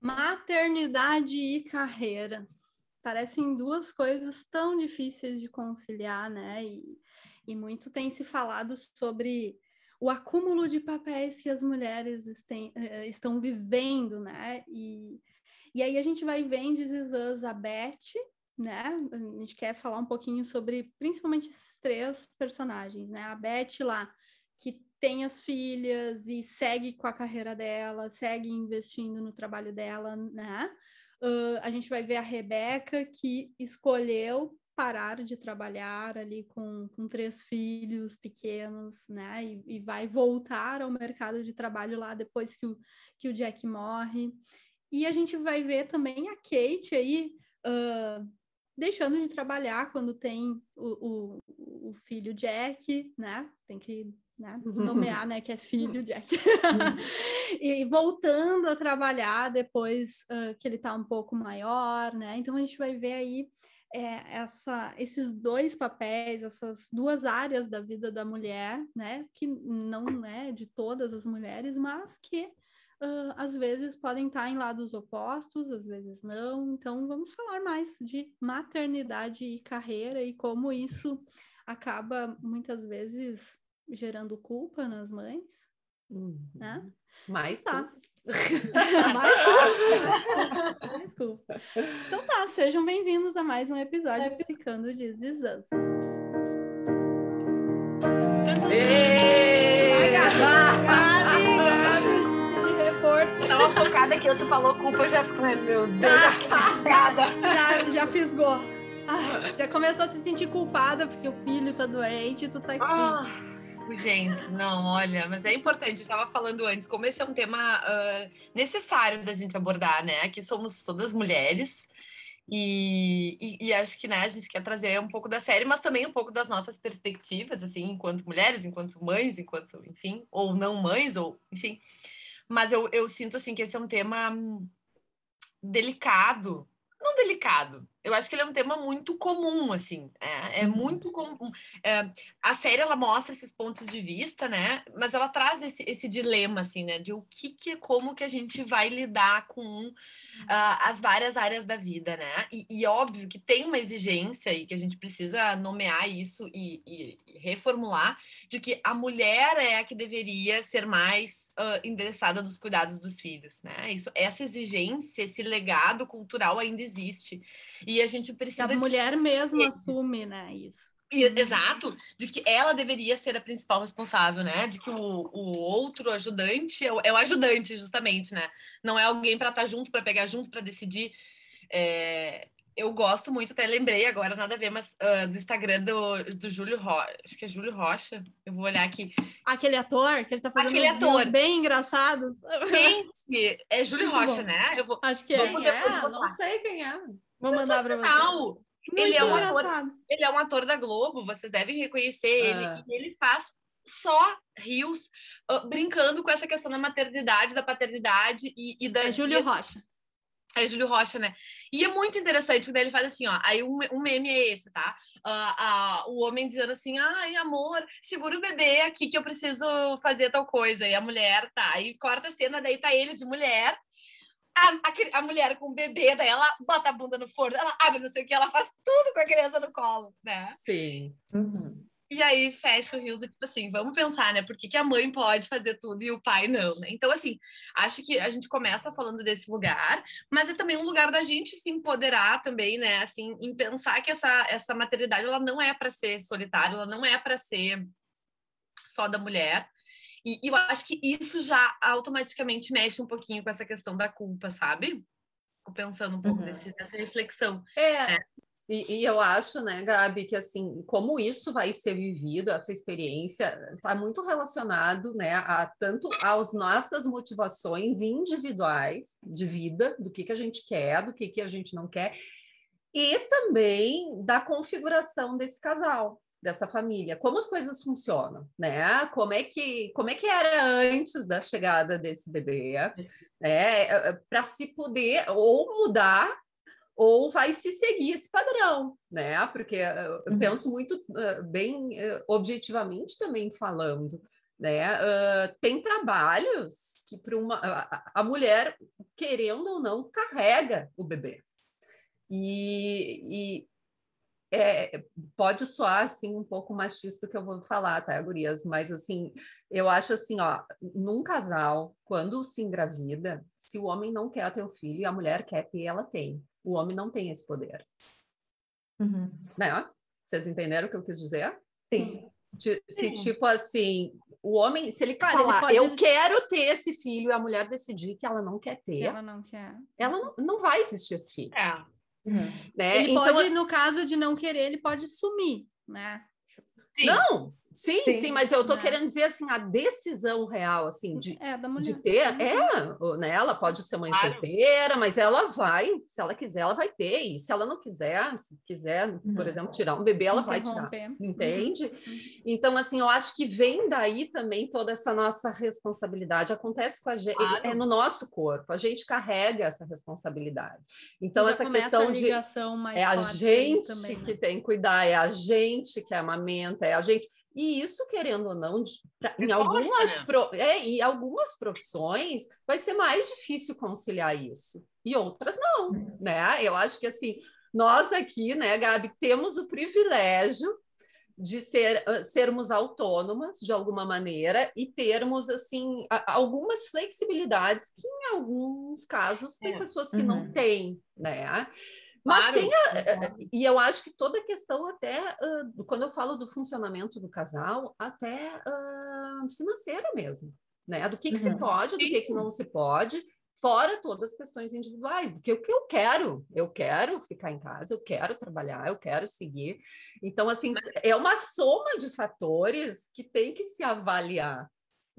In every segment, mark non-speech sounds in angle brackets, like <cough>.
Maternidade e carreira. Parecem duas coisas tão difíceis de conciliar, né? E, e muito tem se falado sobre o acúmulo de papéis que as mulheres estem, eh, estão vivendo, né? E, e aí a gente vai ver em This a Beth, né? A gente quer falar um pouquinho sobre principalmente esses três personagens, né? A Beth lá, que tem as filhas e segue com a carreira dela, segue investindo no trabalho dela, né? Uh, a gente vai ver a Rebeca, que escolheu parar de trabalhar ali com, com três filhos pequenos, né? E, e, vai voltar ao mercado de trabalho lá depois que o, que o Jack morre. E a gente vai ver também a Kate aí uh, deixando de trabalhar quando tem o, o, o, filho Jack, né? Tem que né, <laughs> nomear, né, que é filho Jack. <laughs> e voltando a trabalhar depois uh, que ele está um pouco maior, né? Então a gente vai ver aí é, essa, esses dois papéis, essas duas áreas da vida da mulher, né, que não é de todas as mulheres, mas que uh, às vezes podem estar em lados opostos, às vezes não. Então, vamos falar mais de maternidade e carreira e como isso acaba muitas vezes gerando culpa nas mães, uhum. né? Mais tá. <laughs> mais culpa. mais culpa. Então tá, sejam bem-vindos a mais um episódio é. Psicando de Zizans. Tava focada que outro falou culpa, eu já fico, meu Deus, <laughs> já fiquei já, já fisgou. Ah, já começou a se sentir culpada porque o filho tá doente e tu tá aqui. Ah. Gente, não, olha, mas é importante, estava falando antes, como esse é um tema uh, necessário da gente abordar, né? Aqui somos todas mulheres, e, e, e, acho que né, a gente quer trazer um pouco da série, mas também um pouco das nossas perspectivas, assim, enquanto mulheres, enquanto mães, enquanto, enfim, ou não mães, ou enfim. Mas eu, eu sinto assim que esse é um tema delicado, não delicado, eu acho que ele é um tema muito comum, assim, é, é uhum. muito comum. É, a série, ela mostra esses pontos de vista, né, mas ela traz esse, esse dilema, assim, né, de o que que, como que a gente vai lidar com uh, as várias áreas da vida, né, e, e, óbvio que tem uma exigência e que a gente precisa nomear isso e, e, e reformular, de que a mulher é a que deveria ser mais uh, endereçada dos cuidados dos filhos, né, isso, essa exigência, esse legado cultural ainda existe, e a gente precisa. A mulher mesmo assume, né? Isso. Exato, de que ela deveria ser a principal responsável, né? De que o, o outro ajudante é o, é o ajudante, justamente, né? Não é alguém para estar tá junto, para pegar junto, para decidir. É, eu gosto muito, até lembrei agora, nada a ver, mas uh, do Instagram do, do Júlio Rocha, acho que é Júlio Rocha, eu vou olhar aqui. Aquele ator que ele tá fazendo Aquele ator. bem engraçados. Gente, é Júlio Rocha, né? Eu vou, acho que é. Quem é? Não sei quem é. Vou mandar para vocês. Ele é, um ator, ele é um ator da Globo, vocês devem reconhecer ele. Ah. E ele faz só rios uh, brincando com essa questão da maternidade, da paternidade e, e da. É Júlio Rocha. É Júlio Rocha, né? E é muito interessante quando ele faz assim, ó. Aí um, um meme é esse, tá? Uh, uh, o homem dizendo assim: ai, amor, segura o bebê aqui que eu preciso fazer tal coisa. E a mulher tá. Aí corta a cena, daí tá ele de mulher a, a, a, mulher com o bebê, daí ela bota a bunda no forno, ela abre não sei o que, ela faz tudo com a criança no colo, né? Sim. Uhum. E aí fecha o rio do tipo assim, vamos pensar, né? Por que, que, a mãe pode fazer tudo e o pai não, né? Então, assim, acho que a gente começa falando desse lugar, mas é também um lugar da gente se empoderar também, né? Assim, em pensar que essa, essa maternidade, ela não é para ser solitária, ela não é para ser só da mulher, e, e eu acho que isso já automaticamente mexe um pouquinho com essa questão da culpa, sabe? Fico pensando um pouco uhum. desse, dessa reflexão. É. é. E, e, eu acho, né, Gabi, que assim, como isso vai ser vivido, essa experiência, está muito relacionado, né, a tanto às nossas motivações individuais de vida, do que, que a gente quer, do que, que a gente não quer, e também da configuração desse casal dessa família, como as coisas funcionam, né? Como é que como é que era antes da chegada desse bebê, né? É, é, Para se poder ou mudar ou vai se seguir esse padrão, né? Porque eu uhum. penso muito bem objetivamente também falando, né? Uh, tem trabalhos que para uma a, a, mulher querendo ou não carrega o bebê e, e é, pode soar assim um pouco machista que eu vou falar, tá, gurias? Mas assim, eu acho assim, ó, num casal, quando se engravida, se o homem não quer ter o filho e a mulher quer ter, ela tem. O homem não tem esse poder. Uhum. Né? Vocês entenderam o que eu quis dizer? Sim. Se, se tipo assim, o homem, se ele Cara, falar, ele eu existir... quero ter esse filho, e a mulher decidir que ela não quer ter, ela não quer, ela não, não vai existir esse filho. É. Uhum. Né? Ele então, pode, no caso de não querer, ele pode sumir, né? Sim. Não, Sim, sim, sim, mas eu estou é. querendo dizer assim, a decisão real, assim, de, é, de ter, uhum. é, né? Ela pode ser mãe claro. solteira, mas ela vai, se ela quiser, ela vai ter, e se ela não quiser, se quiser, uhum. por exemplo, tirar um bebê, ela vai tirar, entende? Uhum. Então, assim, eu acho que vem daí também toda essa nossa responsabilidade, acontece com a gente, claro. é no nosso corpo, a gente carrega essa responsabilidade. Então, essa questão de é a gente também, né? que tem que cuidar, é a gente que amamenta, é a gente e isso, querendo ou não, pra, em algumas, né? pro, é, e algumas profissões vai ser mais difícil conciliar isso. E outras não, né? Eu acho que assim, nós aqui, né, Gabi, temos o privilégio de ser, sermos autônomas de alguma maneira e termos assim algumas flexibilidades que em alguns casos tem é. pessoas que uhum. não têm, né? Mas claro. tem a, eh, e eu acho que toda a questão até uh, quando eu falo do funcionamento do casal, até uh, financeira mesmo, né? Do que, que uhum. se pode, do que, que não se pode, fora todas as questões individuais, porque o que eu quero, eu quero ficar em casa, eu quero trabalhar, eu quero seguir. Então, assim, é uma soma de fatores que tem que se avaliar.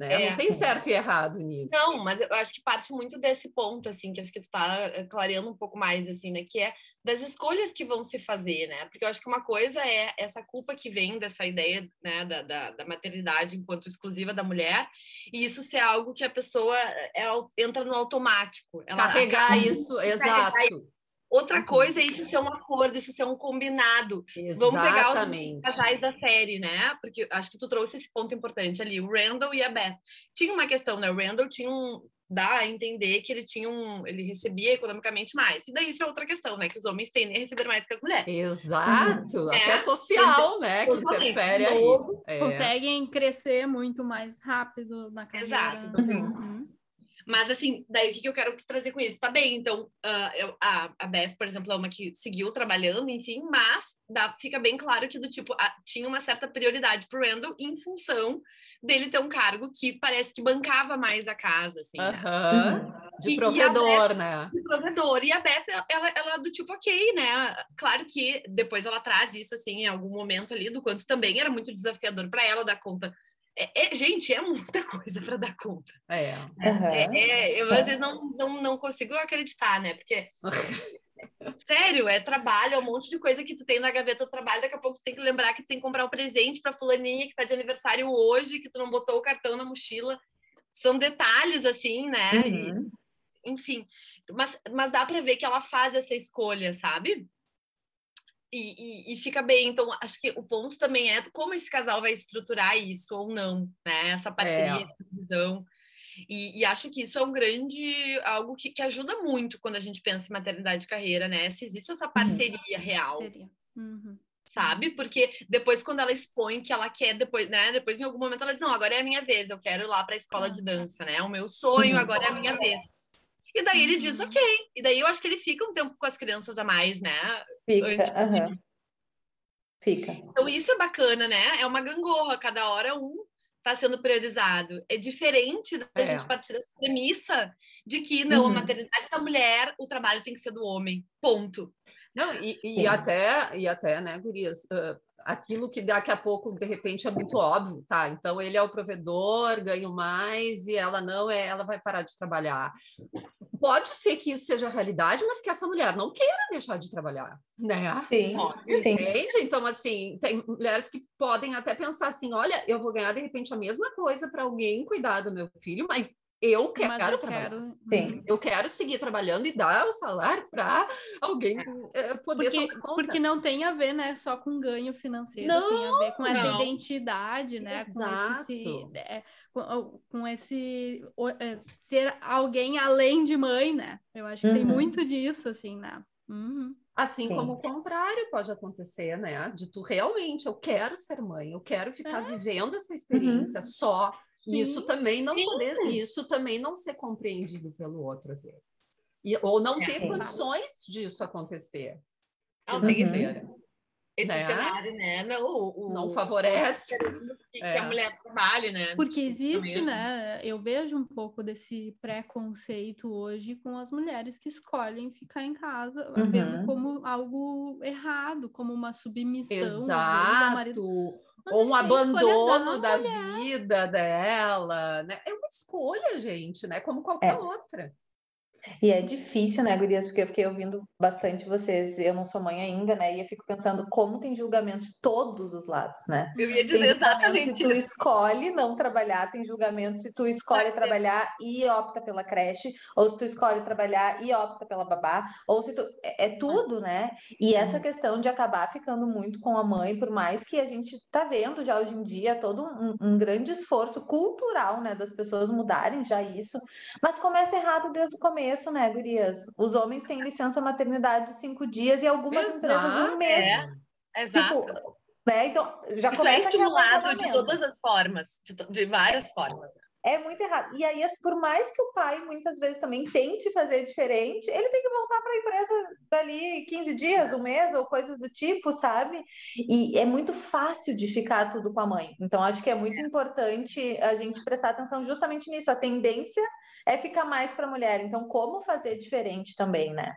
Né? É, não tem certo e errado nisso. Não, mas eu acho que parte muito desse ponto, assim, que acho que tu está eh, clareando um pouco mais, assim, né? Que é das escolhas que vão se fazer, né? Porque eu acho que uma coisa é essa culpa que vem dessa ideia, né, da, da, da maternidade enquanto exclusiva da mulher, e isso ser algo que a pessoa é, entra no automático. Ela Carregar acaba... isso, exato. Outra uhum. coisa é isso ser um acordo, isso ser um combinado. Exatamente. Vamos pegar os casais da série, né? Porque acho que tu trouxe esse ponto importante ali, o Randall e a Beth. Tinha uma questão, né? O Randall tinha um dá a entender que ele tinha um, ele recebia economicamente mais. E daí isso é outra questão, né? Que os homens tendem a receber mais que as mulheres. Exato, uhum. até é, social, né? Que interfere aí. É. Conseguem crescer muito mais rápido na carreira. Exato. Uhum. Mas, assim, daí o que, eu quero trazer com isso? Tá bem, então, uh, eu, a, a Beth, por exemplo, é uma que seguiu trabalhando, enfim, mas dá, fica bem claro que, do tipo, a, tinha uma certa prioridade pro Randall em função dele ter um cargo que parece que bancava mais a casa, assim, né? uhum. De e, provedor, Beth, né? De provedor. E a Beth, ela, ela é do tipo, ok, né? Claro que depois ela traz isso, assim, em algum momento ali, do quanto também era muito desafiador para ela dar conta é, é, gente, é muita <laughs> coisa para dar conta. É. Uhum. é. eu às vezes não, não, não consigo acreditar, né? Porque, <laughs> sério, é trabalho, é um monte de coisa que tu tem na gaveta do trabalho. Daqui a pouco tu tem que lembrar que tu tem que comprar um presente para fulaninha que tá de aniversário hoje, que tu não botou o cartão na mochila. São detalhes, assim, né? Uhum. E, enfim, mas, mas dá para ver que ela faz essa escolha, sabe? E, e, e, fica bem. Então, acho que o ponto também é como esse casal vai estruturar isso ou não, né? Essa parceria, é. essa visão. E, e, acho que isso é um grande algo que, que, ajuda muito quando a gente pensa em maternidade e carreira, né? Se existe essa uhum. parceria uhum. real. Parceria. Uhum. Sabe? Porque depois, quando ela expõe que ela quer, depois, né? Depois, em algum momento, ela diz: Não, agora é a minha vez, eu quero ir lá para a escola de dança, né? É o meu sonho, uhum. agora é a minha vez. E daí ele diz, uhum. ok. E daí eu acho que ele fica um tempo com as crianças a mais, né? Fica, uhum. Fica. Então isso é bacana, né? É uma gangorra, cada hora um está sendo priorizado. É diferente da é. gente partir dessa premissa de que, não, uhum. a maternidade da mulher, o trabalho tem que ser do homem. Ponto. Não, e, e até, e até, né, Gurias, uh, aquilo que daqui a pouco, de repente, é muito óbvio, tá? Então ele é o provedor, ganho mais, e ela não é, ela vai parar de trabalhar. Pode ser que isso seja realidade, mas que essa mulher não queira deixar de trabalhar, né? Sim. Entende? Sim. Então, assim, tem mulheres que podem até pensar assim: olha, eu vou ganhar de repente a mesma coisa para alguém cuidar do meu filho, mas Eu quero, eu trabalhar. quero. Sim. Eu quero seguir trabalhando e dar o salário para alguém eh, poder Porque, tomar conta. porque não tem a ver, né, só com ganho financeiro, tem a ver com essa Não. identidade, né, com esse, se- Exato. é, com, com esse é, ser alguém além de mãe, né? Eu acho que tem Uhum. muito disso, assim, né? Uhum. Assim Sim. como o contrário pode acontecer, né? De tu realmente, eu quero ser mãe, eu quero ficar vivendo essa experiência só. E isso Sim. também não Sim. poder, isso também não ser compreendido pelo outro às vezes. E, ou não É. ter Sim. condições disso acontecer. Não, tem esse, financeira. esse Né? cenário, né? Não, o, o- Não favorece. que, É. a mulher trabalhe, né? Porque existe, Também. né? Eu vejo um pouco desse preconceito hoje com as mulheres que escolhem ficar em casa, Uhum. vendo como algo errado, como uma submissão, às vezes, ao marido. Mas Ou um escolha abandono da da vida dela, né? É uma escolha, gente, né? Como qualquer É. outra. E é difícil, né, gurias? Porque eu fiquei ouvindo bastante vocês. Eu não sou mãe ainda, né? E eu fico pensando como tem julgamento de todos os lados, né? Eu ia dizer exatamente se tu isso. escolhe não trabalhar, tem julgamento se tu escolhe trabalhar e opta pela creche, ou se tu escolhe trabalhar e opta pela babá, ou se tu. É, é tudo, né? E essa questão de acabar ficando muito com a mãe, por mais que a gente tá vendo já hoje em dia todo um, um grande esforço cultural, né, das pessoas mudarem já isso, mas começa errado desde o começo, né, gurias? Os homens têm licença maternidade de cinco dias e algumas empresas de um Exato. mês. É, exato. Tipo, né? Então, já Isso é começa aquele estimulado de todas as formas, de, de várias formas. É muito errado. E aí, por mais que o pai muitas vezes também tente fazer diferente, ele tem que voltar para a empresa dali 15 dias, um mês, ou coisas do tipo, sabe? E é muito fácil de ficar tudo com a mãe. Então, acho que é muito importante a gente prestar atenção justamente nisso. A tendência é ficar mais para a mulher. Então, como fazer diferente também, né?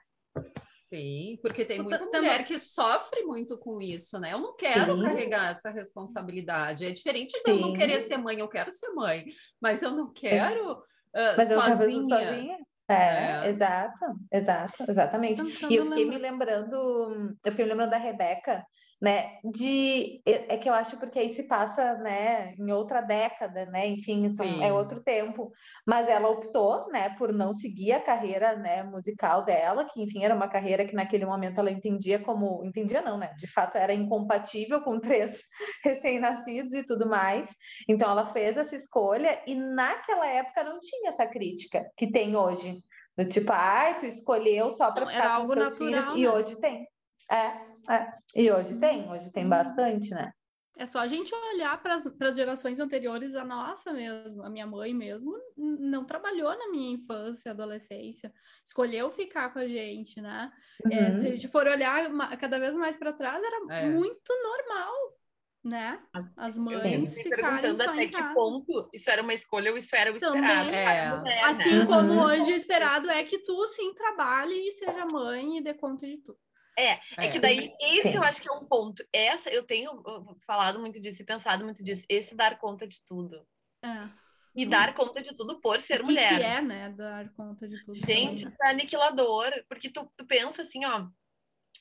Sim, porque tem muita mulher que sofre muito com isso, né? Eu não quero Sim. carregar essa responsabilidade. É diferente de eu não Sim. querer ser mãe, eu quero ser mãe, mas eu não quero ah, Mas eu tava sozinha. sozinha. É, É. exato, exato, exatamente. Tentando E eu fiquei lembrar. me lembrando, eu fiquei me lembrando da Rebeca, né? De é que eu acho porque aí se passa, né, em outra década, né? Enfim, são, é outro tempo. Mas ela optou, né, por não seguir a carreira, né, musical dela, que enfim era uma carreira que naquele momento ela entendia como, entendia não, né? De fato era incompatível com três <laughs> recém-nascidos e tudo mais. Então ela fez essa escolha e naquela época não tinha essa crítica que tem hoje. Do tipo, ai, tu escolheu só para Não, ficar com os teus natural, filhos. E né? hoje tem. É, é. E hoje tem, hoje tem bastante, né? É só a gente olhar para as gerações anteriores, a nossa mesmo, a minha mãe mesmo, não trabalhou na minha infância, adolescência, escolheu ficar com a gente, né? É, Uhum. se a gente for olhar cada vez mais para trás, era É. muito normal, né? As mães perguntando só até em que casa. ponto isso era uma escolha ou isso era o Também. esperado. É. mulher, Assim né? como Uhum. hoje o esperado é que tu sim trabalhe e seja mãe e dê conta de tudo. É, é que daí, esse Sim. eu acho que é um ponto. Essa, eu tenho uh, falado muito disso e pensado muito disso. Esse dar conta de tudo. É. E dar conta de tudo por ser que, mulher. que é, né? Dar conta de tudo. Gente, né? isso é aniquilador, porque tu, tu pensa assim, ó,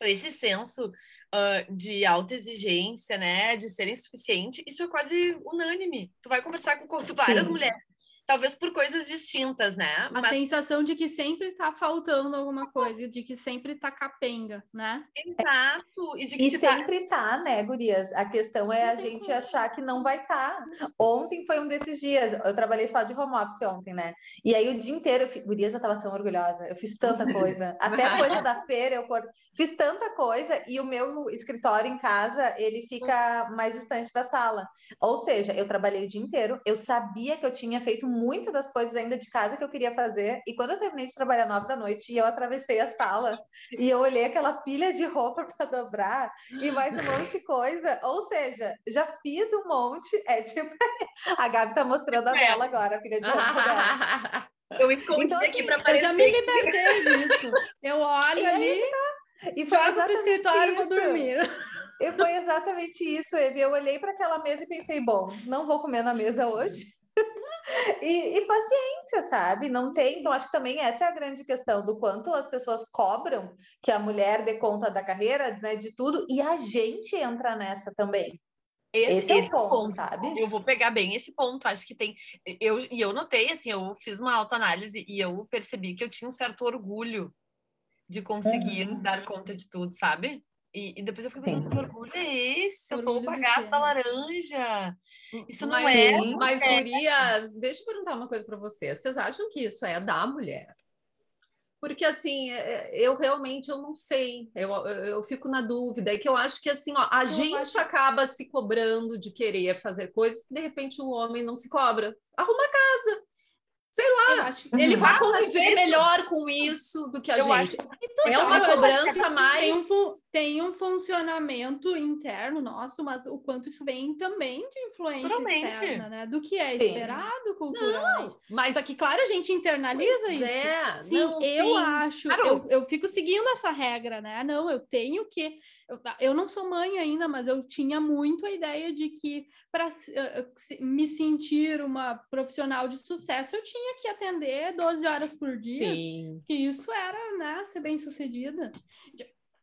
esse senso ah, de alta exigência, né, de ser insuficiente, isso é quase unânime. Tu vai conversar com com <laughs> várias Sim. mulheres, talvez por coisas distintas, né? A Mas sensação de que sempre tá faltando alguma coisa, de que sempre tá capenga, né? exato, e de que E se tá- sempre tá, né, gurias? A questão é a gente achar que não vai estar. Ontem foi um desses dias. Eu trabalhei só de home office ontem, né? E aí o dia inteiro, eu fi... gurias, eu tava tão orgulhosa. Eu fiz tanta <laughs> coisa. Até a coisa da feira, eu fiz tanta coisa. E o meu escritório em casa, ele fica mais distante da sala. Ou seja, eu trabalhei o dia inteiro. Eu sabia que eu tinha feito muitas das coisas ainda de casa que eu queria fazer. E quando eu terminei de trabalhar nove da noite, e eu atravessei a sala e eu olhei aquela pilha de roupa <laughs> para dobrar e mais um monte de coisa. Ou seja, já fiz um monte. É tipo, <laughs> a Gabi tá mostrando a dela agora, a pilha de roupa dela. <laughs> eu escondi Então, aqui assim, para Eu aparecer. já me libertei disso. Eu olho E ali, E foi jogo pro exatamente escritório e vou dormir. E foi exatamente isso, Evi. Eu olhei para aquela mesa e pensei, bom, não vou comer na mesa hoje. <laughs> E, e paciência, sabe? Não tem. Então, acho que também essa é a grande questão do quanto as pessoas cobram que a mulher dê conta da carreira, né, de tudo, e a gente entra nessa também. Esse, esse é, o ponto, sabe? Eu vou pegar bem esse ponto. Acho que tem. Eu, e eu notei, assim, eu fiz uma autoanálise e eu percebi que eu tinha um certo orgulho de conseguir uhum. dar conta de tudo, sabe? E, e depois eu fiquei pensando, que orgulho é esse? Eu tô bagaço da laranja. Isso não mas, é. Mas, é. Gurias, deixa eu perguntar uma coisa para vocês. Vocês acham que isso é da mulher? Porque, assim, é, é, eu realmente eu não sei. Eu, eu, eu fico na dúvida. É que eu acho que, assim, ó, a eu gente acho... acaba se cobrando de querer fazer coisas que, de repente, o homem não se cobra. Arruma a casa sei lá, ele vai conviver melhor com isso do que a eu gente. Acho... Então, é uma cobrança mais. Tem um, tem um funcionamento interno nosso, mas o quanto isso vem também de influência Totalmente. externa, né? Do que é esperado sim. culturalmente. Não, mas aqui, claro, a gente internaliza pois isso. É. Sim, não, eu sim. acho, claro. eu, eu fico seguindo essa regra, né? Não, eu tenho que. Eu, eu não sou mãe ainda, mas eu tinha muito a ideia de que para uh, me sentir uma profissional de sucesso, eu tinha que atender 12 horas por dia. Sim. Que isso era, né, ser bem sucedida.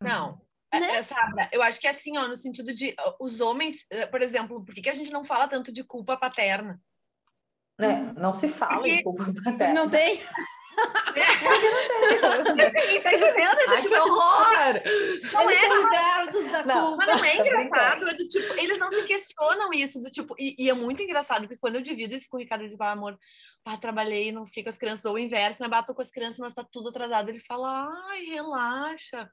Não, é, né? É, Sabra, eu acho que é assim, ó, no sentido de os homens, eh, por exemplo, por que, que a gente não fala tanto de culpa paterna? É, não se fala Porque... em culpa paterna. Não tem? <laughs> tá entendendo? É Ai, tipo, que assim, horror! Não eles é libertos da não, culpa. Mas não é engraçado, é do tipo, eles não se questionam isso, do tipo, e, e, é muito engraçado, porque quando eu divido isso com o Ricardo de ah, amor, pá, trabalhei, não fiquei com as crianças, ou o inverso, né? Bato com as crianças, mas tá tudo atrasado. Ele fala, ai, relaxa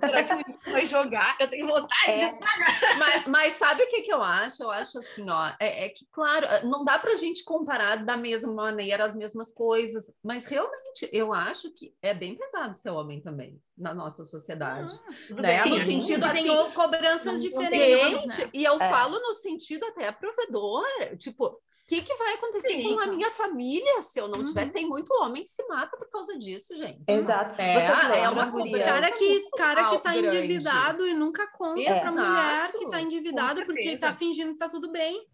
será que vai jogar? Eu tenho vontade é. de pagar. Mas, mas, sabe o que, que eu acho? Eu acho assim, ó, é, é, que, claro, não dá pra gente comparar da mesma maneira as mesmas coisas, mas realmente eu acho que é bem pesado ser homem também na nossa sociedade. Ah, né? No sentido assim, tem cobranças diferentes. Né? E eu é. falo no sentido até provedor, tipo, que, que vai acontecer Sim. com a minha família se eu não uhum. tiver? Tem muito homem que se mata por causa disso, gente. Exato. É, é uma cobrança. Cara que, cara que tá grande. endividado e nunca conta Exato. pra mulher que tá endividado porque tá fingindo que tá tudo bem.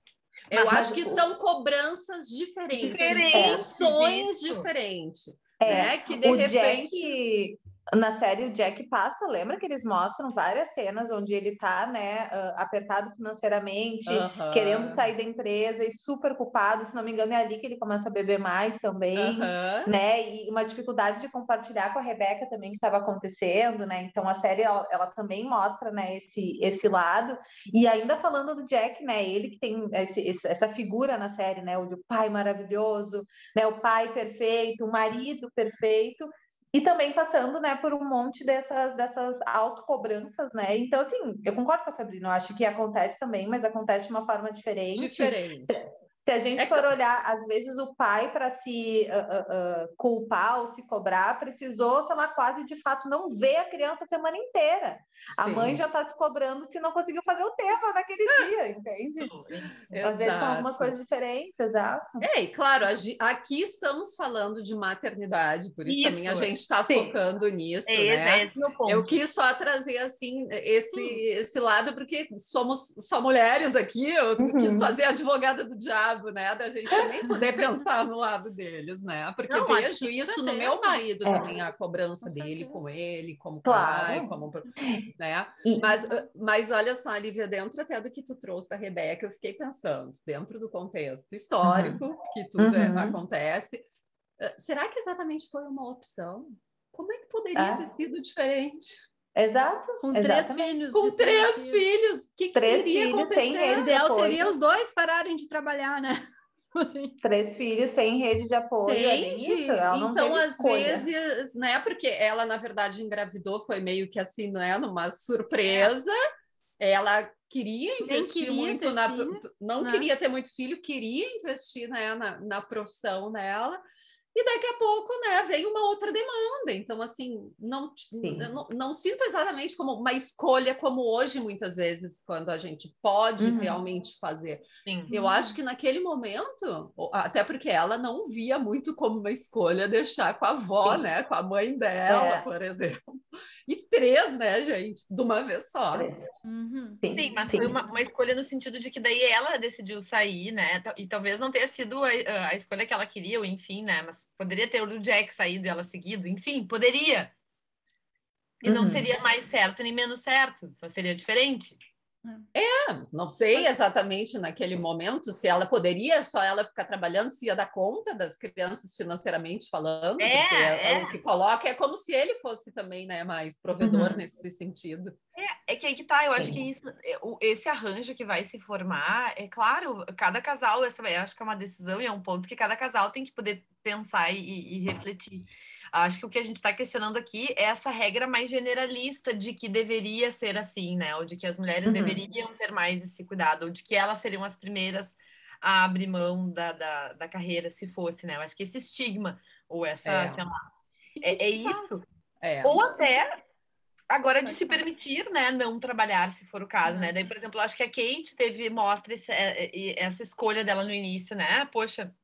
Eu mas, acho que são cobranças diferentes, diferentes funções diferentes. É, né? que de o repente. Jack, na série o Jack passa, lembra que eles mostram várias cenas onde ele tá, né, uh, apertado financeiramente, querendo sair da empresa e super culpado, se não me engano é ali que ele começa a beber mais também, né, e uma dificuldade de compartilhar com a Rebeca também que estava acontecendo, né, então a série ela, ela, também mostra, né, esse, esse lado, e ainda falando do Jack, né, ele que tem esse, essa figura na série, né, o pai maravilhoso, né, o pai perfeito, o marido perfeito, e também passando, né, por um monte dessas, dessas autocobranças, né? Então, assim, eu concordo com a Sabrina, eu acho que acontece também, mas acontece de uma forma diferente. Diferente. Se a gente é for olhar, às vezes o pai, para se uh, uh, culpar ou se cobrar, precisou, sei lá, quase de fato não ver a criança a semana inteira. Sim. A mãe já está se cobrando se não conseguiu fazer o tema naquele <laughs> dia, entende? Exato. Às vezes são algumas coisas diferentes, exato. É, e claro, aqui estamos falando de maternidade, por isso, isso. também a gente está focando nisso, é, né? É Eu quis só trazer, assim, esse, esse lado, porque somos só mulheres aqui, eu uhum. quis fazer advogada do diabo lado, né? Da gente também poder pensar no lado deles, né? Porque não, vejo isso no meu marido é. também, a cobrança com dele com ele, como claro. pai, como. Né? Mas, mas olha só, Lívia, dentro até do que tu trouxe da Rebeca, eu fiquei pensando, dentro do contexto histórico, uhum. que tudo é, uhum. acontece, será que exatamente foi uma opção? Como é que poderia é. ter sido diferente? Exato. Com três filhos. Com três filhos. Que três que filhos acontecer? sem rede. O ideal seria os dois pararem de trabalhar, né? <laughs> Assim. Três filhos sem rede de apoio. Isso, então, às escolha. vezes, né? Porque ela, na verdade, engravidou, foi meio que assim, né? Numa surpresa. É. Ela queria investir queria muito na. Filho, não né? queria ter muito filho, queria investir né, na, na profissão dela e daqui a pouco, né, vem uma outra demanda. Então, assim, não, não, não, sinto exatamente como uma escolha como hoje, muitas vezes, quando a gente pode uhum. realmente fazer. Sim. Eu acho que naquele momento, até porque ela não via muito como uma escolha deixar com a avó, Sim. né, com a mãe dela, é. por exemplo. E três, né, gente? De uma vez só. Uhum. Sim, sim, mas sim. foi uma, uma, escolha no sentido de que daí ela decidiu sair, né? E talvez não tenha sido a, a escolha que ela queria, ou enfim, né? Mas poderia ter o Jack saído e ela seguido, enfim, poderia. E uhum. não seria mais certo nem menos certo, só seria diferente. É, não sei exatamente naquele momento se ela poderia só ela ficar trabalhando, se ia dar conta das crianças financeiramente falando, é, porque é. o que coloca é como se ele fosse também, né, mais provedor Uhum. nesse sentido. É, é que aí que tá, eu acho que isso, é, esse arranjo que vai se formar, é claro, cada casal, essa eu acho que é uma decisão e é um ponto que cada casal tem que poder pensar e, e refletir. Acho que o que a gente está questionando aqui é essa regra mais generalista de que deveria ser assim, né? Ou de que as mulheres Uhum. deveriam ter mais esse cuidado, ou de que elas seriam as primeiras a abrir mão da, da, da carreira, se fosse, né? Eu acho que esse estigma, ou essa, É. sei lá, é, é isso. É. Ou até agora de se permitir, né, não trabalhar, se for o caso, né? Daí, por exemplo, eu acho que a Kate teve, mostra esse- é, é, essa escolha dela no início, né? Poxa,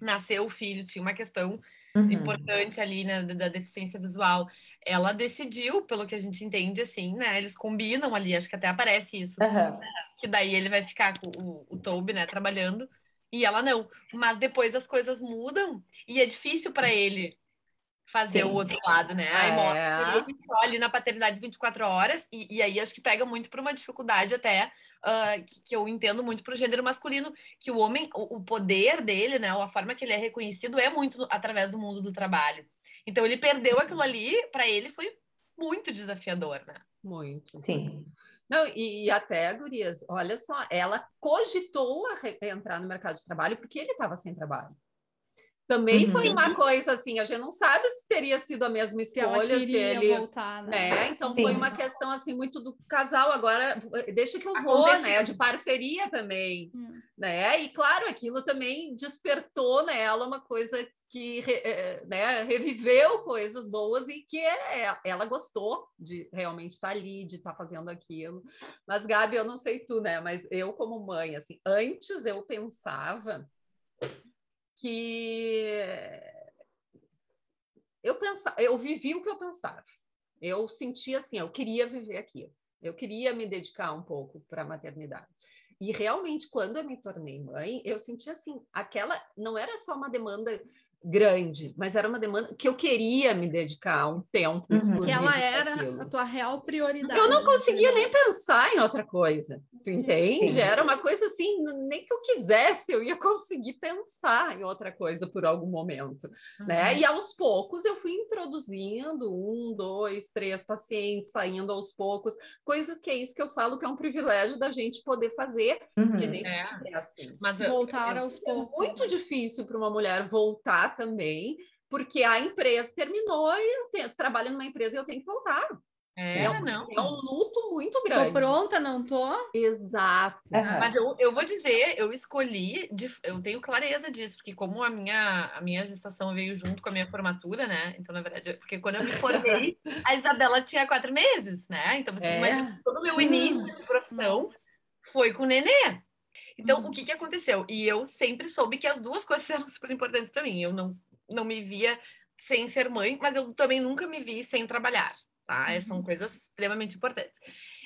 nasceu o filho, tinha uma questão Uhum. importante ali, né, da, deficiência visual. Ela decidiu, pelo que a gente entende, assim, né? Eles combinam ali, acho que até aparece isso, Aham. que daí ele vai ficar com o, o Toby, né, trabalhando, e ela não. Mas depois as coisas mudam e é difícil para ele fazer Sim. o outro lado, né? Aí É. mostra ele só ali na paternidade 24 horas, e, e aí acho que pega muito para uma dificuldade até ah, que, que eu entendo muito para o gênero masculino, que o homem, o, o poder dele, né, ou a forma que ele é reconhecido é muito através do mundo do trabalho. Então ele perdeu aquilo ali, para ele foi muito desafiador, né? Muito. Sim. Não, e, e até, Gurias, olha só, ela cogitou entrar no mercado de trabalho porque ele estava sem trabalho. Também Uhum. foi uma coisa assim, a gente não sabe se teria sido a mesma Se ela escolha, se queria ele. voltar, né? Né? Então foi Sim. uma questão assim muito do casal agora deixa que eu vou, Aconteceu. né? De parceria também, Hum. né? E claro, aquilo também despertou nela uma coisa que re- eh, né, reviveu coisas boas e que é- ela gostou de realmente estar ali, de estar fazendo aquilo. Mas Gabi, eu não sei tu, né? Mas eu como mãe, assim, antes eu pensava que eu pensava, eu vivi o que eu pensava. Eu sentia assim, eu queria viver aquilo. Eu queria me dedicar um pouco para a maternidade. E realmente, quando eu me tornei mãe, eu senti assim, aquela não era só uma demanda grande, mas era uma demanda que eu queria me dedicar um tempo Uhum. exclusivo Que ela era aquilo. a tua real prioridade. Eu não né? conseguia nem pensar em outra coisa, tu entende? Sim. Era uma coisa assim, nem que eu quisesse, eu ia conseguir pensar em outra coisa por algum momento, né? E aos poucos eu fui introduzindo um, dois, três pacientes, saindo aos poucos, coisas que é isso que eu falo que é um privilégio da gente poder fazer, que Uhum. nem É. sempre é assim. Mas eu- Voltar É- aos é poucos. muito né? difícil para uma mulher voltar também, porque a empresa terminou e eu te- trabalho numa empresa e eu tenho que voltar. é, É um, não. é um luto muito Tô grande. pronta, não tô? Exato. Aham. Mas eu, eu vou dizer, eu escolhi, de- eu tenho clareza disso, porque como a minha, a minha gestação veio junto com a minha formatura, né? Então, na verdade, porque quando eu me formei, <laughs> a Isabela tinha quatro meses, né? Então, vocês É. imaginam, todo o meu início de profissão foi com o nenê. Então, Uhum. o que que aconteceu? E eu sempre soube que as duas coisas <laughs> eram super importantes para mim. Eu não, não me via sem ser mãe, mas eu também nunca me vi sem trabalhar, tá? São coisas extremamente importantes.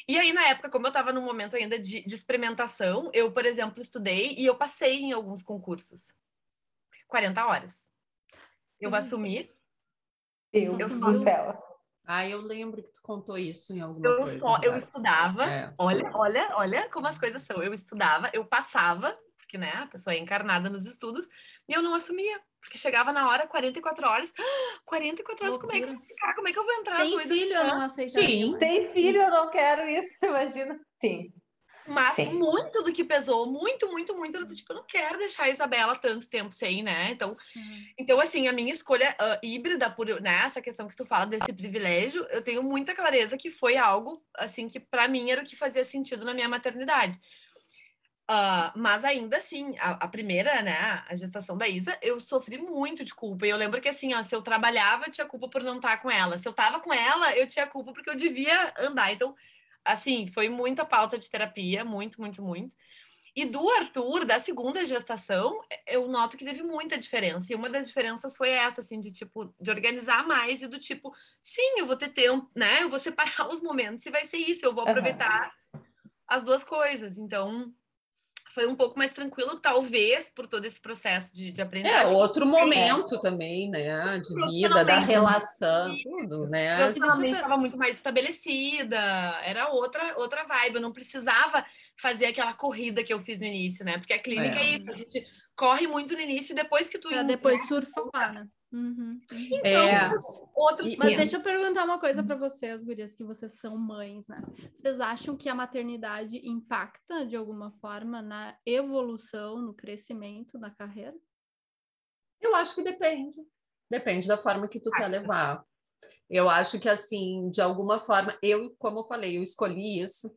E aí, na época, como eu estava num momento ainda de, de experimentação, eu, por exemplo, estudei e eu passei em alguns concursos. 40 horas. Eu Uhum. assumi. Deus Eu do sou- céu. Ah, eu lembro que tu contou isso em alguma Eu, coisa. só, eu Gabi. estudava. É. Olha, olha, olha como as coisas são. Eu estudava, eu passava, porque né, a pessoa é encarnada nos estudos, e eu não assumia. Porque chegava na hora, 44 horas. 44 horas, como é que eu vou ficar? Como é que eu vou entrar? da filho eu não aceitaria. Sim. Tem filho, eu não quero isso, <laughs> imagina. Sim. Mas Sim. muito do que pesou, muito, muito, muito, era do tipo, eu não quero deixar a Isabela tanto tempo sem, né? Então, Uhum. então assim, a minha escolha ah, híbrida, por né, essa questão que tu fala desse privilégio, eu tenho muita clareza que foi algo, assim, que para mim era o que fazia sentido na minha maternidade. Ah, mas ainda assim, a, a primeira, né, a gestação da Isa, eu sofri muito de culpa. E eu lembro que assim, ó, se eu trabalhava, eu tinha culpa por não estar com ela. Se eu tava com ela, eu tinha culpa porque eu devia andar. Então, assim, foi muita pauta de terapia, muito, muito, muito. E do Arthur, da segunda gestação, eu noto que teve muita diferença. E uma das diferenças foi essa, assim, de tipo, de organizar mais e do tipo, sim, eu vou ter tempo, né? Eu vou separar <laughs> os momentos e vai ser isso, eu vou aproveitar as duas coisas. Então, foi um pouco mais tranquilo, talvez, por todo esse processo de, de aprendizagem. É, outro momento é. também, né? De vida, da relação, tudo, né? Profissionalmente estava muito mais estabelecida, era outra, outra vibe. Eu não precisava fazer aquela corrida que eu fiz no início, né? Porque a clínica é, é isso, a gente corre muito no início e depois que tu... Pra depois surfar, né? Uhum. Então, é. outros Mas deixa eu perguntar uma coisa para vocês, gurias, que vocês são mães, né? Vocês acham que a maternidade impacta de alguma forma na evolução, no crescimento da carreira? Eu acho que depende. Depende da forma que tu quer levar. Eu acho que assim, de alguma forma, eu, como eu falei, eu escolhi isso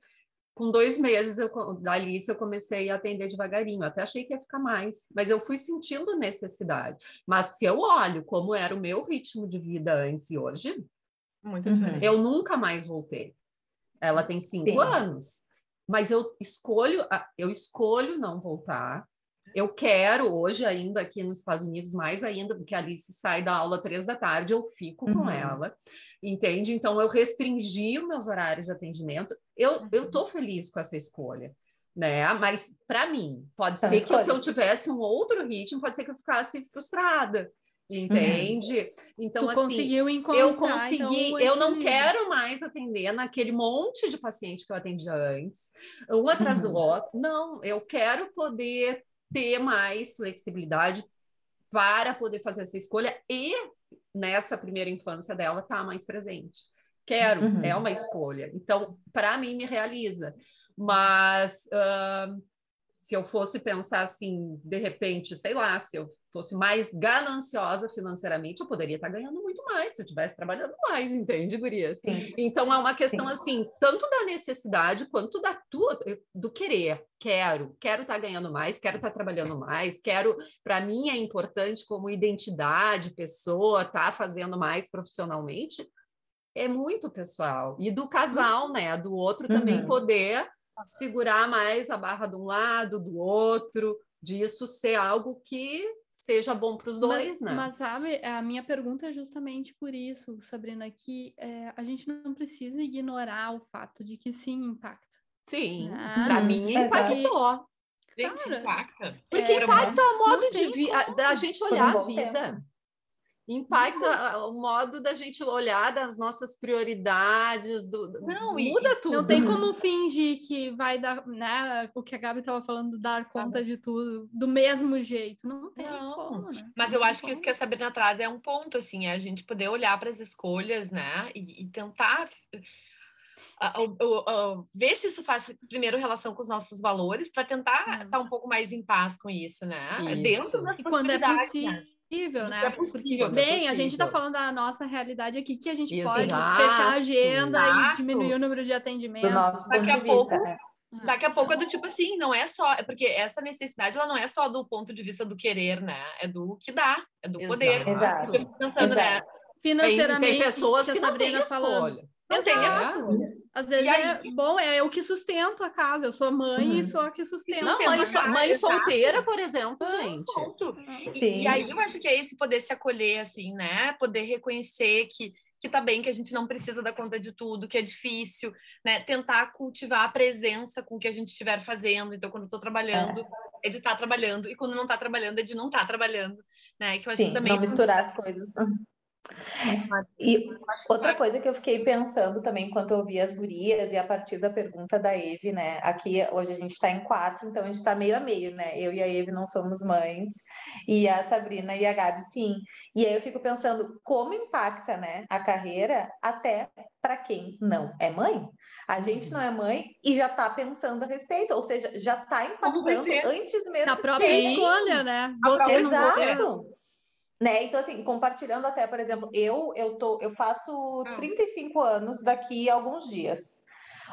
com dois meses eu, da Alice eu comecei a atender devagarinho, até achei que ia ficar mais, mas eu fui sentindo necessidade. Mas se eu olho como era o meu ritmo de vida antes e hoje, Muito uhum. eu nunca mais voltei. Ela tem cinco Sim. anos, mas eu escolho, eu escolho não voltar. Eu quero hoje ainda aqui nos Estados Unidos mais ainda, porque a Alice sai da aula três da tarde, eu fico uhum. com ela entende? Então eu restringi os meus horários de atendimento. Eu eu tô feliz com essa escolha, né? Mas para mim, pode São ser que se eu tivesse um outro ritmo, pode ser que eu ficasse frustrada. Entende? Uhum. Então, tu assim, conseguiu encontrar, eu consegui, então, eu não quero mais atender naquele monte de paciente que eu atendia antes, um atrás uhum. do outro. Não, eu quero poder ter mais flexibilidade para poder fazer essa escolha e nessa primeira infância dela tá mais presente. Quero, uhum. é uma escolha. Então, para mim, me realiza. Mas uh, se eu fosse pensar assim, de repente, sei lá, se eu fosse mais gananciosa financeiramente, eu poderia estar ganhando muito mais se eu estivesse trabalhando mais, entende, Gurias? Sim. Então é uma questão Sim. assim, tanto da necessidade quanto da tua, do querer. Quero, quero estar ganhando mais, quero estar trabalhando mais, quero, para mim é importante como identidade, pessoa, estar tá fazendo mais profissionalmente. É muito pessoal. E do casal, né? Do outro também uhum. poder segurar mais a barra de um lado, do outro, disso ser algo que seja bom para os dois, mas, né? Mas sabe, a minha pergunta é justamente por isso, Sabrina, que é, a gente não precisa ignorar o fato de que sim impacta. Sim, né? para mim impactou. Gente, Cara, impacta. Porque é, impacta o modo de vida, da gente olhar um a vida. Tempo impacta o modo da gente olhar das nossas prioridades, do, não, muda e, tudo. Não tem como fingir que vai dar, né, o que a Gabi estava falando, dar conta de tudo do mesmo jeito. Não tem não. como, né? Mas eu acho que isso que a Sabrina traz é um ponto, assim, é a gente poder olhar para as escolhas, né, e, e tentar... Uh, uh, uh, ver se isso faz primeiro relação com os nossos valores para tentar estar tá um pouco mais em paz com isso, né? Isso. Dentro da e quando é né? possível, né? Possível, né? É possível, Porque, bem, é a gente está falando da nossa realidade aqui, que a gente Exato. pode fechar a agenda Exato. e diminuir o número de atendimentos. Do nosso ponto Daqui de pouco, vista. É. Daqui a pouco é do tipo assim, não é só, é porque essa necessidade ela não é só do ponto de vista do querer, né? É do que dá, é do poder. Exato. Pensando, né? Financeiramente, tem, tem pessoas que, que não têm escolha. Não tem Às vezes é bom, é o que sustenta a casa. Eu sou mãe uhum. e sou a que sustenta. Não, mãe, so, mãe solteira, por exemplo, gente. E, e, aí eu acho que é esse poder se acolher, assim, né? Poder reconhecer que, que tá bem, que a gente não precisa dar conta de tudo, que é difícil, né? Tentar cultivar a presença com o que a gente estiver fazendo. Então, quando eu tô trabalhando, é, é de estar tá trabalhando. E quando não tá trabalhando, é de não estar tá trabalhando, né? Que eu acho Sim, que também... não misturar as coisas. E outra coisa que eu fiquei pensando também enquanto eu ouvi as gurias e a partir da pergunta da Eve, né? Aqui hoje a gente está em quatro, então a gente está meio a meio, né? Eu e a Eve não somos mães, e a Sabrina e a Gabi sim. E aí eu fico pensando como impacta, né, a carreira até para quem não é mãe. A gente não é mãe e já está pensando a respeito, ou seja, já está impactando antes mesmo. Na própria escolha, né? Vou ter, Exato né? Então, assim, compartilhando até, por exemplo, eu eu tô, eu faço 35 ah. anos daqui a alguns dias.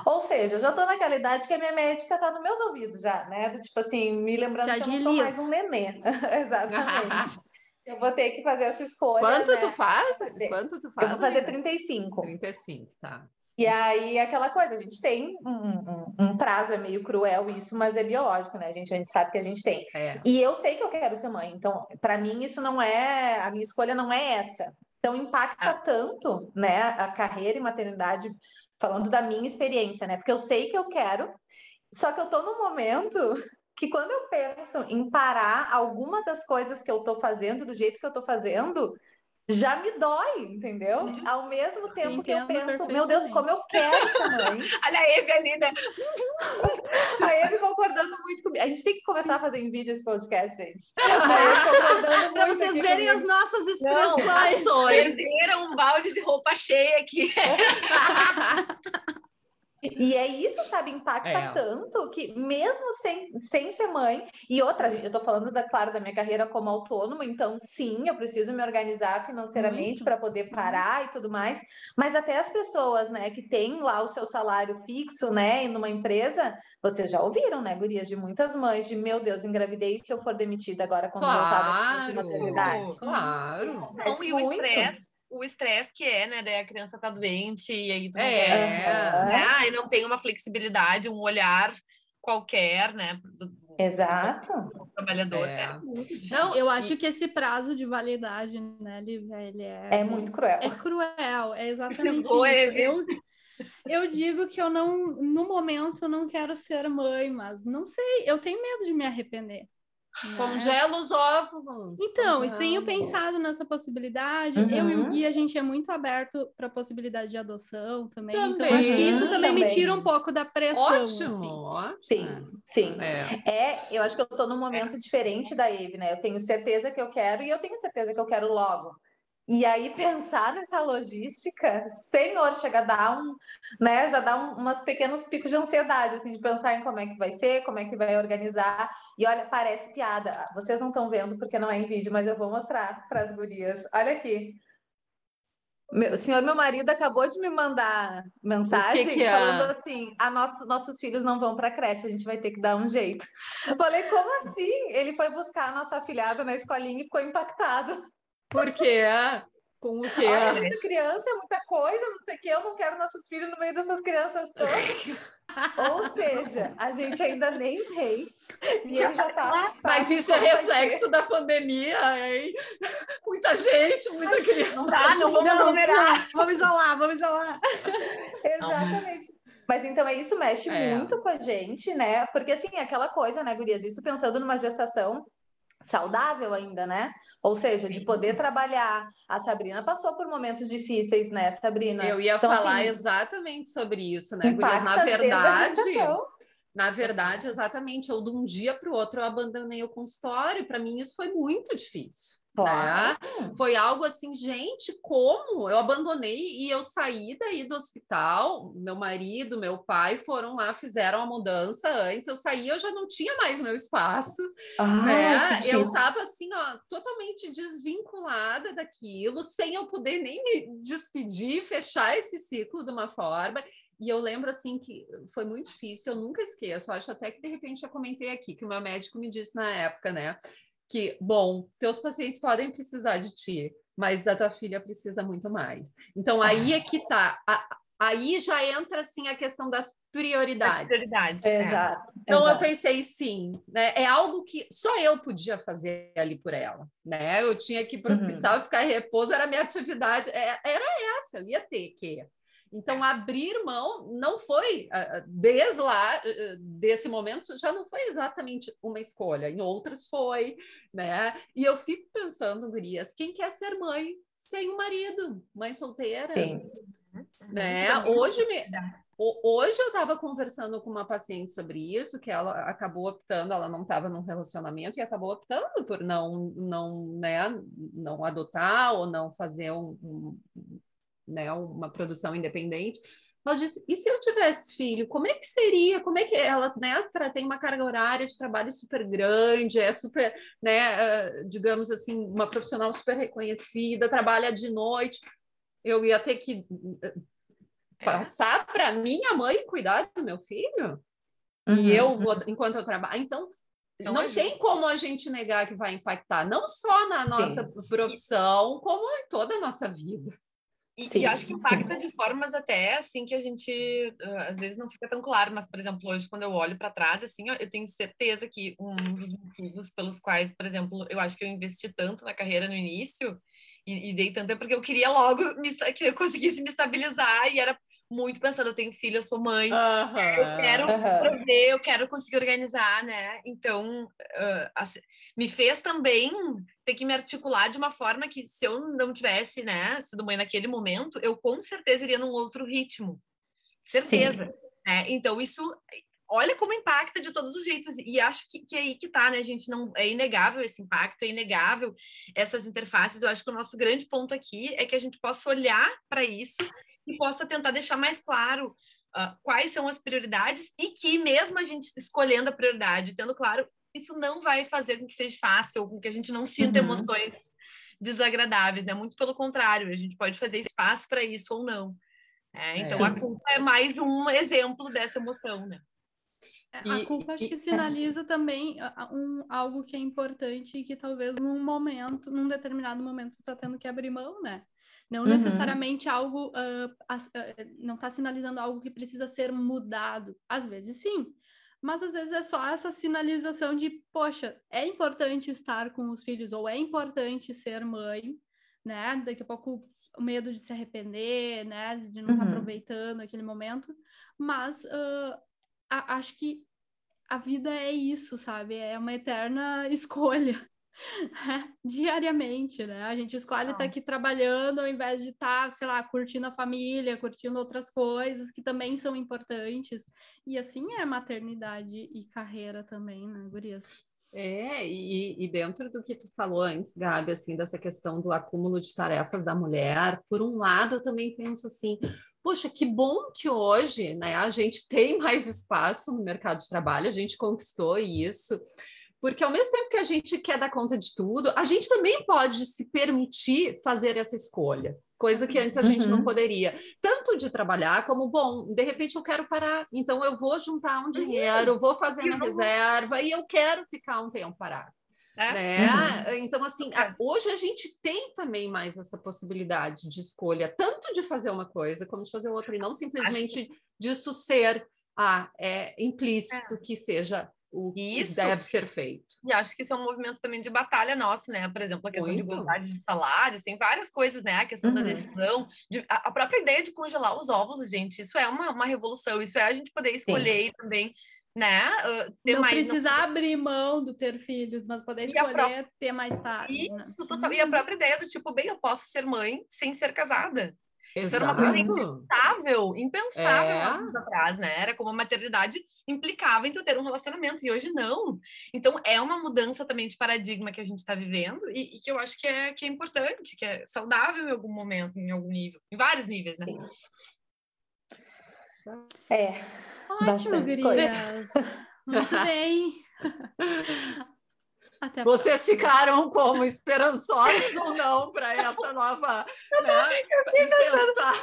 Ou seja, eu já tô naquela idade que a minha médica tá nos meus ouvidos já, né? Tipo assim, me lembrando já que eu não sou mais um nenê. <laughs> Exatamente. <laughs> eu vou ter que fazer essa escolha. Quanto né? tu faz? Quanto tu faz? Eu vou fazer 35. 35, tá. E aí, aquela coisa, a gente tem um, um, um, prazo, é meio cruel isso, mas é biológico, né? A gente, a gente sabe que a gente tem. É. E eu sei que eu quero ser mãe, então, para mim, isso não é, a minha escolha não é essa. Então, impacta ah. tanto, né, a carreira e maternidade, falando da minha experiência, né? Porque eu sei que eu quero, só que eu tô num momento que quando eu penso em parar alguma das coisas que eu estou fazendo do jeito que eu estou fazendo, já me dói, entendeu? Uhum. Ao mesmo tempo que eu penso, meu Deus, como eu quero ser mãe. <laughs> Olha a Eve ali, né? <laughs> a Eve concordando muito comigo. A gente tem que começar a fazer em vídeo esse podcast, gente. <laughs> Para vocês verem comigo. as nossas expressões. Vocês viram um balde de roupa cheia aqui. E é isso, sabe? Impacta é. tanto que, mesmo sem, sem ser mãe, e outra, eu tô falando, da, claro, da minha carreira como autônoma, então, sim, eu preciso me organizar financeiramente para poder parar e tudo mais, mas até as pessoas, né, que têm lá o seu salário fixo, né, numa empresa, vocês já ouviram, né, gurias, de muitas mães, de meu Deus, engravidei se eu for demitida agora quando claro, voltar da maternidade. Claro, claro. E o estresse o estresse que é, né? Daí a criança tá doente e aí tu não é. quer, né? E não tem uma flexibilidade, um olhar qualquer, né? Do, Exato. Do trabalhador. É. é não, eu acho que esse prazo de validade, né, ele, ele é, é muito cruel. É cruel, é exatamente isso. Eu, eu digo que eu não, no momento, eu não quero ser mãe, mas não sei, eu tenho medo de me arrepender. Né? Congela os óvulos. Então, congela. tenho pensado nessa possibilidade. Uhum. Eu e o Gui, a gente é muito aberto para a possibilidade de adoção também. também. Então, acho que isso também, também, me tira um pouco da pressão. Ótimo, assim. ótimo. Sim, sim. É. é. eu acho que eu estou num momento diferente da Eve, né? Eu tenho certeza que eu quero e eu tenho certeza que eu quero logo. E aí pensar nessa logística, senhor, chega a dar um, né, já dá um, umas pequenos picos de ansiedade, assim, de pensar em como é que vai ser, como é que vai organizar. E olha, parece piada. Vocês não estão vendo porque não é em vídeo, mas eu vou mostrar para as gurias. Olha aqui. Meu, senhor, meu marido acabou de me mandar mensagem que que é? falando assim: a nosso, nossos filhos não vão para a creche, a gente vai ter que dar um jeito. Eu falei, como assim? Ele foi buscar a nossa afilhada na escolinha e ficou impactado. Por quê? Com o quê? Olha, muita criança, muita coisa, não sei o quê. Eu não quero nossos filhos no meio dessas crianças todas. <laughs> Ou seja, a gente ainda nem tem. E já tá. Mas isso é reflexo da pandemia, hein? Muita gente, muita criança. Não dá, não vamos aglomerar. Vamos isolar, vamos isolar. <laughs> Exatamente. Mas então é isso, mexe é. muito com a gente, né? Porque assim, aquela coisa, né, Gurias? Isso pensando numa gestação saudável ainda, né? Ou seja, de poder trabalhar. A Sabrina passou por momentos difíceis, né, Sabrina? Eu ia então, falar assim, exatamente sobre isso, né, Gurias? Na verdade, na verdade, exatamente, eu de um dia para o outro eu abandonei o consultório. Para mim isso foi muito difícil. Claro. Né? Foi algo assim, gente, como? Eu abandonei e eu saí daí do hospital. Meu marido, meu pai foram lá, fizeram a mudança antes. Eu saí, eu já não tinha mais meu espaço. né? Eu estava assim, ó, totalmente desvinculada daquilo, sem eu poder nem me despedir, fechar esse ciclo de uma forma. E eu lembro assim que foi muito difícil, eu nunca esqueço. Acho até que de repente já comentei aqui que o meu médico me disse na época, né? Que, bom, teus pacientes podem precisar de ti, mas a tua filha precisa muito mais. Então, aí é que tá. aí já entra, assim, a questão das prioridades. prioridades. É. Exato. Então, exato. eu pensei, sim, né? É algo que só eu podia fazer ali por ela, né? Eu tinha que ir para o uhum. hospital e ficar em repouso, era a minha atividade, é, era essa, eu ia ter que então, abrir mão não foi, desde lá, desse momento, já não foi exatamente uma escolha, em outras foi, né? E eu fico pensando, Gurias, quem quer ser mãe sem um marido? Mãe solteira? Sim. Né? Hoje, me, hoje eu estava conversando com uma paciente sobre isso, que ela acabou optando, ela não estava num relacionamento e acabou optando por não, não, né, não adotar ou não fazer um, um né, uma produção independente. Ela disse: e se eu tivesse filho, como é que seria? Como é que ela né, tem uma carga horária de trabalho super grande, é super, né, digamos assim, uma profissional super reconhecida, trabalha de noite. Eu ia ter que passar para minha mãe cuidar do meu filho? Uhum. E eu vou, enquanto eu trabalho. Então, então não tem como a gente negar que vai impactar, não só na nossa Sim. profissão, como em toda a nossa vida. E, sim, e, acho que impacta sim. de formas até assim que a gente uh, às vezes não fica tão claro, mas por exemplo, hoje quando eu olho para trás, assim, eu tenho certeza que um dos motivos pelos quais, por exemplo, eu acho que eu investi tanto na carreira no início e, e dei tanto é porque eu queria logo me, que eu conseguisse me estabilizar e era muito pensando, eu tenho filho, eu sou mãe, eu quero Aham. prover, eu quero conseguir organizar, né? Então, ah, assim, me fez também ter que me articular de uma forma que, se eu não tivesse, né, sido mãe naquele momento, eu com certeza iria num outro ritmo. Certeza. né? Então, isso, olha como impacta de todos os jeitos. E acho que, que é aí que tá, né, gente? Não, é inegável esse impacto, é inegável essas interfaces. Eu acho que o nosso grande ponto aqui é que a gente possa olhar para isso e possa tentar deixar mais claro ah, quais são as prioridades e que mesmo a gente escolhendo a prioridade, tendo claro, isso não vai fazer com que seja fácil ou com que a gente não sinta Uhum. emoções desagradáveis, né? Muito pelo contrário, a gente pode fazer espaço para isso ou não. É, então, É. a culpa é mais um exemplo dessa emoção, né? A E- culpa acho que sinaliza também a- a- um, algo que é importante e que talvez num momento, num determinado momento, tu tá tendo que abrir mão, né? Não Uhum. necessariamente algo, as- ah, não tá sinalizando algo que precisa ser mudado. Às vezes sim, mas às vezes é só essa sinalização de, poxa, é importante estar com os filhos ou é importante ser mãe, né? Daqui a pouco o medo de se arrepender, né? De não estar Uhum. aproveitando aquele momento, mas ah, a- acho que a vida é isso, sabe? É uma eterna <laughs> escolha. <laughs> Diariamente, né? A gente escolhe estar Ah. aqui trabalhando ao invés de estar, sei lá, curtindo a família, curtindo outras coisas que também são importantes. E assim é maternidade e carreira também, né, gurias? É, e, e dentro do que tu falou antes, Gabi, assim, dessa questão do acúmulo de tarefas da mulher, por um lado, eu também penso assim, poxa, que bom que hoje, né, a gente tem mais espaço no mercado de trabalho, a gente conquistou isso, porque ao mesmo tempo que a gente quer dar conta de tudo, a gente também pode se permitir fazer essa escolha, coisa que antes a gente não Uhum. poderia, tanto de trabalhar como, bom, de repente eu quero parar, então eu vou juntar um dinheiro, vou fazer minha vamos- reserva e eu quero ficar um tempo parado. É. Né? Então, assim, a- É. hoje a gente tem também mais essa possibilidade de escolha, tanto de fazer uma coisa como de fazer outra, e não simplesmente disso ser ah, é implícito que seja o que Isso. deve ser feito. E acho que isso é um movimento também de batalha nosso, né? Por exemplo, a questão de Muito. igualdade de salários, tem várias coisas, né? A questão da Uhum. decisão, de- a, a própria ideia de congelar os óvulos, gente, isso é uma, uma revolução, isso é a gente poder escolher e também, né? ah, ter não mais. precisar abrir mão do ter filhos, mas poder E escolher ter mais tarde. né? Isso, total. E a própria ideia do tipo, bem, eu posso ser mãe sem ser casada. Isso era uma coisa Exato. Impensável, impensável É. anos atrás, né? Era como a maternidade implicava em tu ter um relacionamento, e hoje não. Então, é uma mudança também de paradigma que a gente está vivendo e, e que eu acho que é, que é importante, que é saudável em algum momento, em algum nível, em vários níveis, né? É. Ótimo, gurias. Muito bem. <laughs> Até Vocês ficaram como esperançosos ou não para essa nova. Né? Pensar.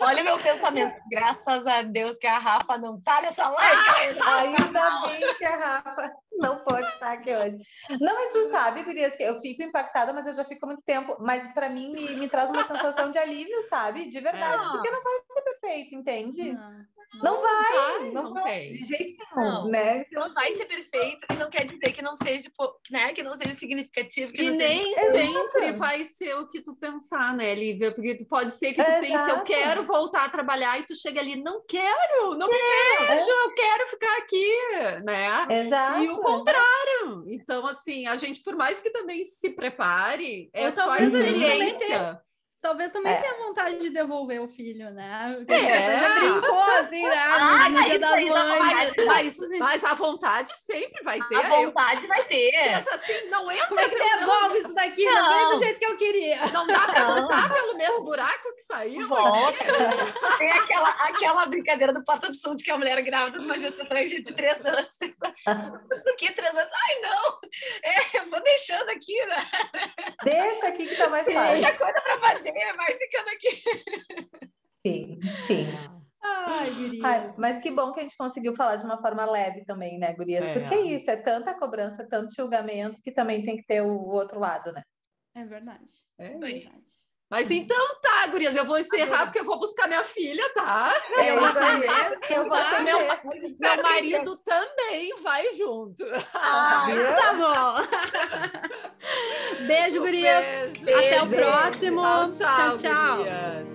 Olha meu pensamento. Graças a Deus que a Rafa não tá nessa live. Ainda bem que a Rafa não pode estar aqui hoje. Não, mas tu sabe, Gurias, que eu fico impactada, mas eu já fico há muito tempo. Mas para mim me, me traz uma sensação de alívio, sabe? De verdade. É. Porque não vai ser perfeito, entende? Não. Não vai, não, não vai. tem. De jeito nenhum, Não. né? Então, Não vai ser perfeito e não quer dizer que não seja, né? Que não seja significativo. Que E não nem seja... sempre vai ser o que tu pensar, né, Lívia? Porque tu pode ser que tu pense, eu Exato. quero voltar a trabalhar, e tu chega ali, não quero, não me vejo, eu quero ficar aqui, né? Exato. E o contrário. Então, assim, a gente, por mais que também se prepare, é Ou só a experiência. Talvez também É. tenha vontade de devolver o filho, né? Porque É. Já brincou assim, né? Ah, no dia das mães. Mas, mas, a vontade sempre vai ter. A Eu vontade vai ter. penso assim, não entra Como é que devolve isso daqui? Não Não. do jeito que eu queria. Não dá Não. voltar pelo mesmo buraco que saiu. Volta. Tem aquela, aquela brincadeira do Porta do Sul que a mulher grávida de uma gestação de três anos. Por que três anos? Ai, não! É, eu vou deixando aqui, né? Deixa aqui que tá mais fácil. Muita coisa para fazer, vai ficando aqui. Sim, sim. Ai, Ai, gurias. mas que bom que a gente conseguiu falar de uma forma leve também, né, Gurias? É. Porque é isso, é tanta cobrança, tanto julgamento, que também tem que ter o outro lado, né? É verdade. É É isso. Mas então tá, gurias, eu vou encerrar porque eu vou buscar minha filha, tá? É aí. <laughs> Eu vou Meu, meu marido também vai junto. Ah, <laughs> Tá bom. <laughs> Beijo, gurias. beijo. Até o próximo. Tchau, tchau, tchau.